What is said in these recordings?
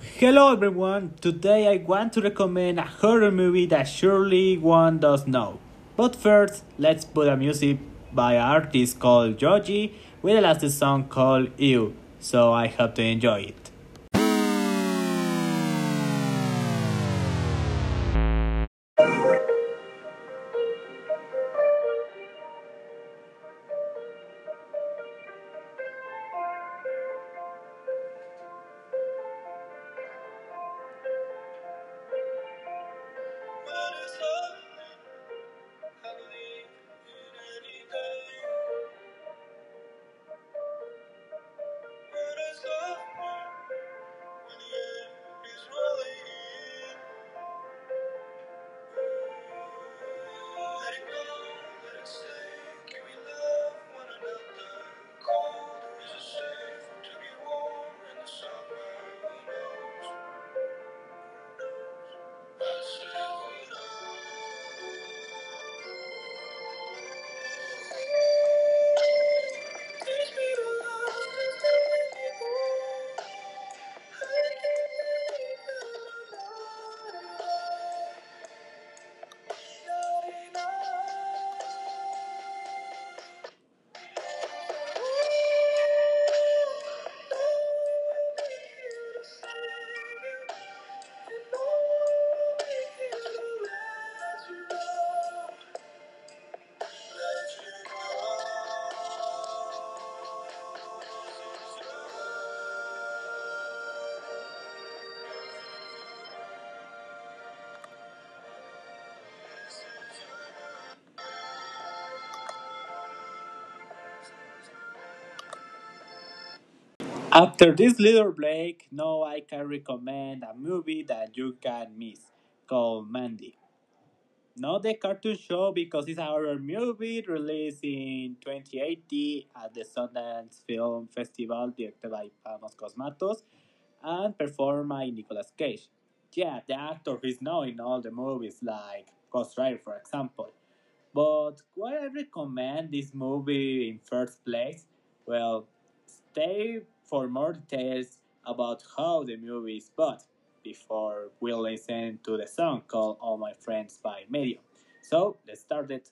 Hello everyone, today I want to recommend a horror movie that surely one does know. But first, let's put a music by an artist called Joji with a last song called You, so I hope to enjoy it. After this little break, now I can recommend a movie that you can miss called Mandy. Not the cartoon show because it's our movie released in 2018 at the Sundance Film Festival, directed by Panos Cosmatos and performed by Nicolas Cage. Yeah, the actor is known in all the movies like Ghost Rider, for example. But why I recommend this movie in first place? Well, stay for more details about how the movie is bought before we listen to the song called All My Friends by Madeon. So let's start it.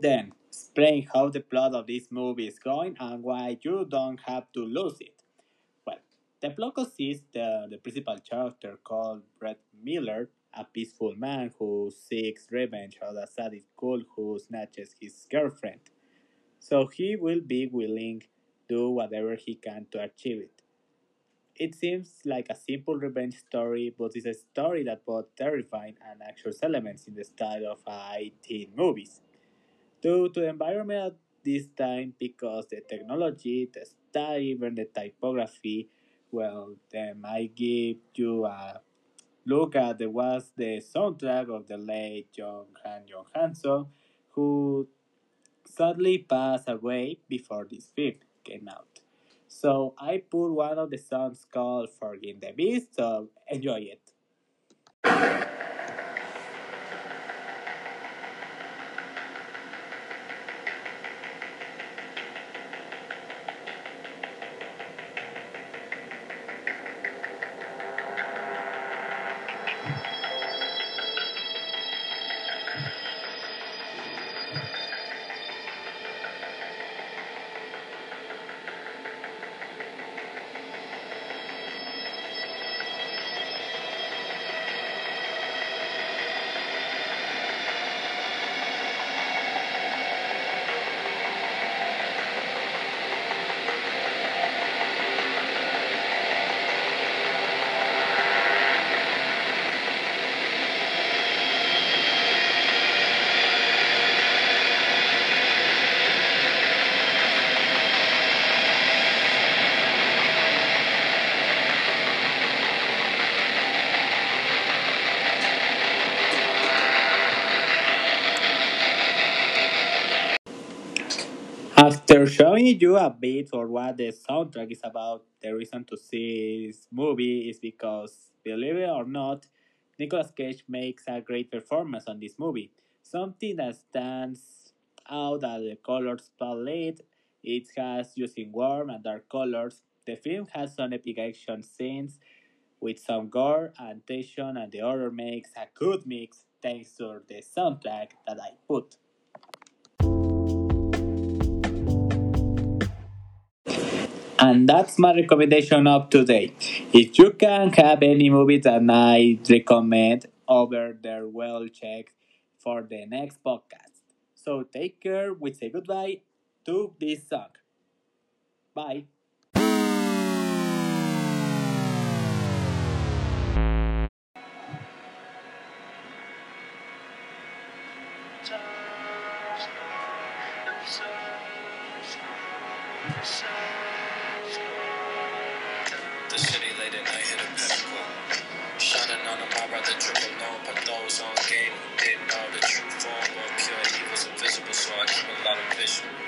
Then, explain how the plot of this movie is going and why you don't have to lose it. Well, the plot consists the, the principal character called Red Miller a peaceful man who seeks revenge on a sadist ghoul who snatches his girlfriend. So he will be willing to do whatever he can to achieve it. It seems like a simple revenge story, but it's a story that both terrifying and action elements in the style of uh, 18 movies. Due to the environment at this time, because the technology, the style, even the typography, well, then I give you a look at the was the soundtrack of the late Jóhann Jóhannsson, who sadly passed away before this film came out. So I put one of the songs called Forgive the Beast, so enjoy it. Showing you a bit for what the soundtrack is about, the reason to see this movie is because, believe it or not, Nicolas Cage makes a great performance on this movie. Something that stands out are the colors palette. It has using warm and dark colors. The film has some epic action scenes with some gore and tension, and the horror makes a good mix thanks to the soundtrack that I put. And that's my recommendation of today. If you can have any movie that I recommend over there, well check for the next podcast. So take care. We say goodbye to this song. Bye. Bismillahirrahmanirrahim.